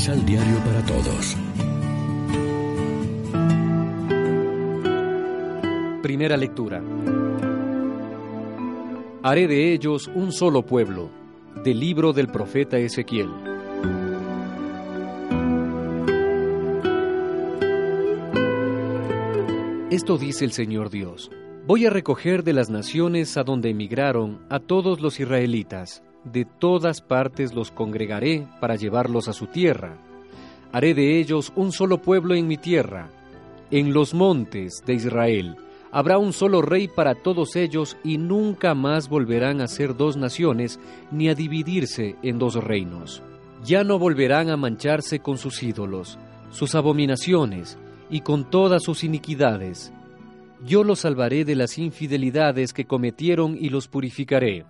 Misal Diario para Todos. Primera lectura. Haré de ellos un solo pueblo, del libro del profeta Ezequiel. Esto dice el Señor Dios. Voy a recoger de las naciones a donde emigraron a todos los israelitas, de todas partes los congregaré para llevarlos a su tierra. Haré de ellos un solo pueblo en mi tierra. En los montes de Israel habrá un solo rey para todos ellos y nunca más volverán a ser dos naciones ni a dividirse en dos reinos. Ya no volverán a mancharse con sus ídolos, sus abominaciones y con todas sus iniquidades. Yo los salvaré de las infidelidades que cometieron y los purificaré.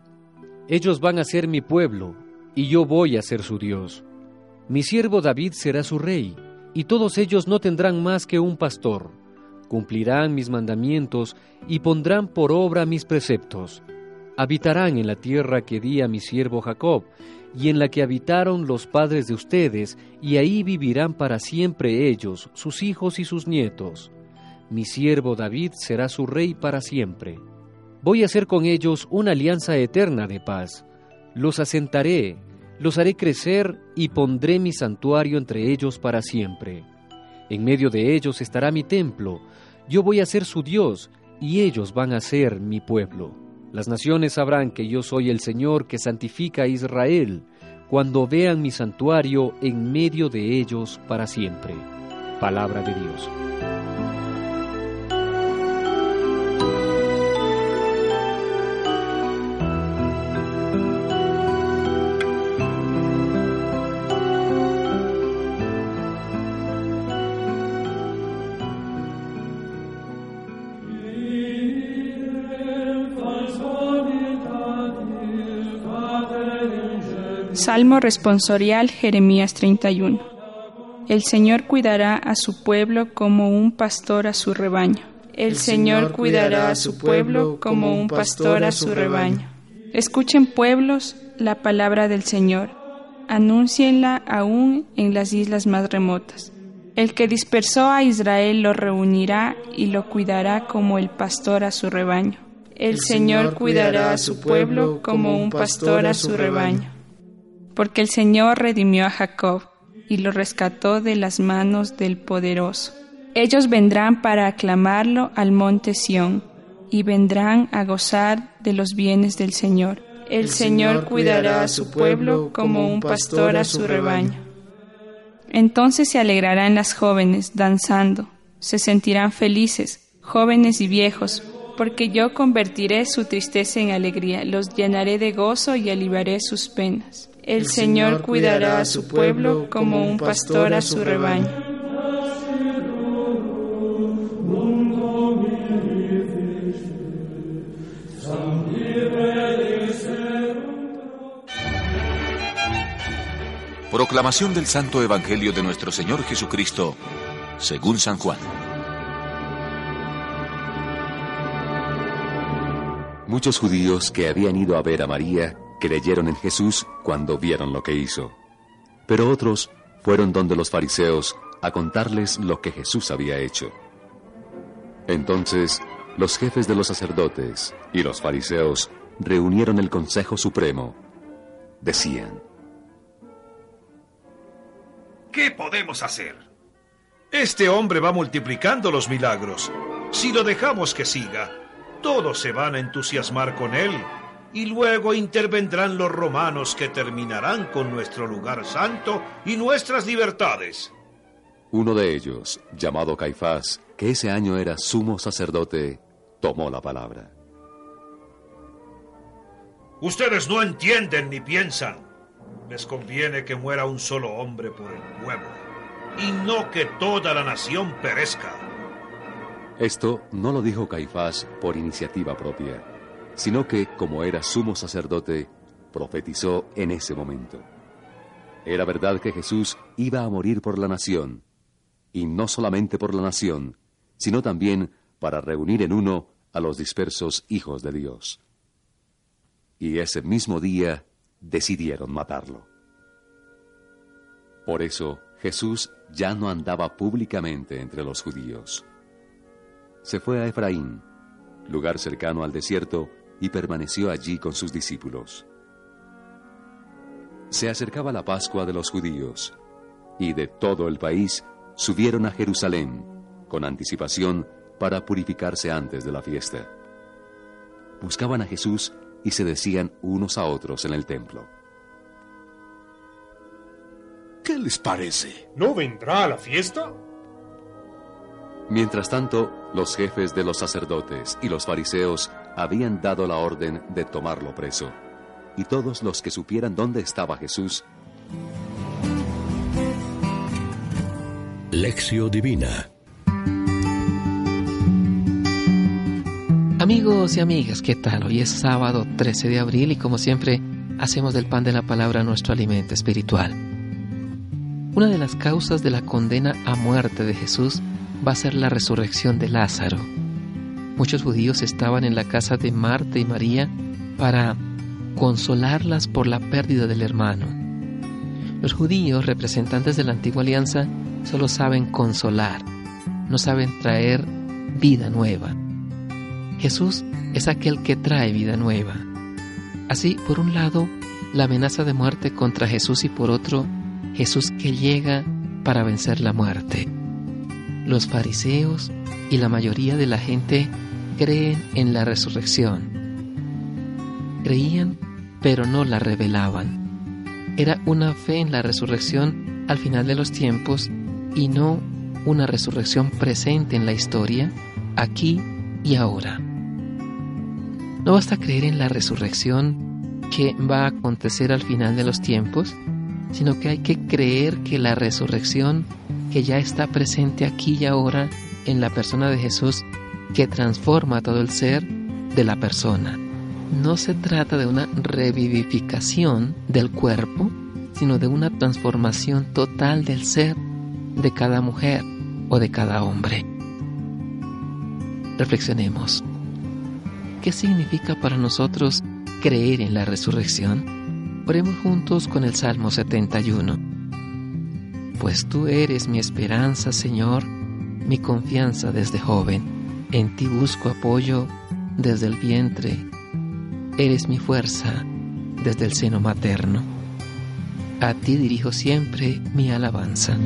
Ellos van a ser mi pueblo, y yo voy a ser su Dios. Mi siervo David será su rey, y todos ellos no tendrán más que un pastor. Cumplirán mis mandamientos y pondrán por obra mis preceptos. Habitarán en la tierra que di a mi siervo Jacob, y en la que habitaron los padres de ustedes, y ahí vivirán para siempre ellos, sus hijos y sus nietos. Mi siervo David será su rey para siempre. Voy a hacer con ellos una alianza eterna de paz. Los asentaré, los haré crecer y pondré mi santuario entre ellos para siempre. En medio de ellos estará mi templo. Yo voy a ser su Dios y ellos van a ser mi pueblo. Las naciones sabrán que yo soy el Señor que santifica a Israel cuando vean mi santuario en medio de ellos para siempre. Palabra de Dios. Salmo responsorial Jeremías 31. El Señor cuidará a su pueblo como un pastor a su rebaño. El Señor cuidará a su pueblo como un pastor a su rebaño. Escuchen pueblos la palabra del Señor. Anúncienla aún en las islas más remotas. El que dispersó a Israel lo reunirá y lo cuidará como el pastor a su rebaño. El Señor cuidará a su pueblo como un pastor a su rebaño porque el Señor redimió a Jacob y lo rescató de las manos del poderoso. Ellos vendrán para aclamarlo al monte Sión y vendrán a gozar de los bienes del Señor. El, Señor cuidará a su pueblo como un pastor a su rebaño. Entonces se alegrarán las jóvenes danzando, se sentirán felices, jóvenes y viejos, porque yo convertiré su tristeza en alegría, los llenaré de gozo y aliviaré sus penas. El Señor cuidará a su pueblo como un pastor a su rebaño. Proclamación del Santo Evangelio de nuestro Señor Jesucristo, según San Juan. Muchos judíos que habían ido a ver a María creyeron en Jesús cuando vieron lo que hizo. Pero otros fueron donde los fariseos a contarles lo que Jesús había hecho. Entonces los jefes de los sacerdotes y los fariseos reunieron el Consejo Supremo. Decían, ¿qué podemos hacer? Este hombre va multiplicando los milagros. Si lo dejamos que siga, todos se van a entusiasmar con él y luego intervendrán los romanos que terminarán con nuestro lugar santo y nuestras libertades. Uno de ellos, llamado Caifás, que ese año era sumo sacerdote, tomó la palabra. Ustedes no entienden ni piensan. Les conviene que muera un solo hombre por el pueblo, y no que toda la nación perezca. Esto no lo dijo Caifás por iniciativa propia sino que, como era sumo sacerdote, profetizó en ese momento. Era verdad que Jesús iba a morir por la nación, y no solamente por la nación, sino también para reunir en uno a los dispersos hijos de Dios. Y ese mismo día decidieron matarlo. Por eso Jesús ya no andaba públicamente entre los judíos. Se fue a Efraín, lugar cercano al desierto, y permaneció allí con sus discípulos. Se acercaba la Pascua de los judíos, y de todo el país subieron a Jerusalén con anticipación para purificarse antes de la fiesta. Buscaban a Jesús y se decían unos a otros en el templo. ¿Qué les parece? ¿No vendrá a la fiesta? Mientras tanto, los jefes de los sacerdotes y los fariseos habían dado la orden de tomarlo preso, y todos los que supieran dónde estaba Jesús. Lección Divina Amigos y amigas, ¿qué tal? Hoy es sábado 13 de abril y como siempre hacemos del pan de la palabra nuestro alimento espiritual. Una de las causas de la condena a muerte de Jesús va a ser la resurrección de Lázaro. Muchos judíos estaban en la casa de Marta y María para consolarlas por la pérdida del hermano. Los judíos, representantes de la antigua alianza, solo saben consolar, no saben traer vida nueva. Jesús es aquel que trae vida nueva. Así, por un lado, la amenaza de muerte contra Jesús y por otro, Jesús que llega para vencer la muerte. Los fariseos y la mayoría de la gente creen en la resurrección. Creían, pero no la revelaban. Era una fe en la resurrección al final de los tiempos y no una resurrección presente en la historia, aquí y ahora. No basta creer en la resurrección que va a acontecer al final de los tiempos, sino que hay que creer que la resurrección que ya está presente aquí y ahora en la persona de Jesús, que transforma todo el ser de la persona. No se trata de una revivificación del cuerpo, sino de una transformación total del ser de cada mujer o de cada hombre. Reflexionemos. ¿Qué significa para nosotros creer en la resurrección? Oremos juntos con el Salmo 71. Pues tú eres mi esperanza, Señor, mi confianza desde joven. En ti busco apoyo desde el vientre. Eres mi fuerza desde el seno materno. A ti dirijo siempre mi alabanza.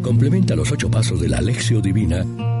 Complementa los ocho pasos de la Alexio Divina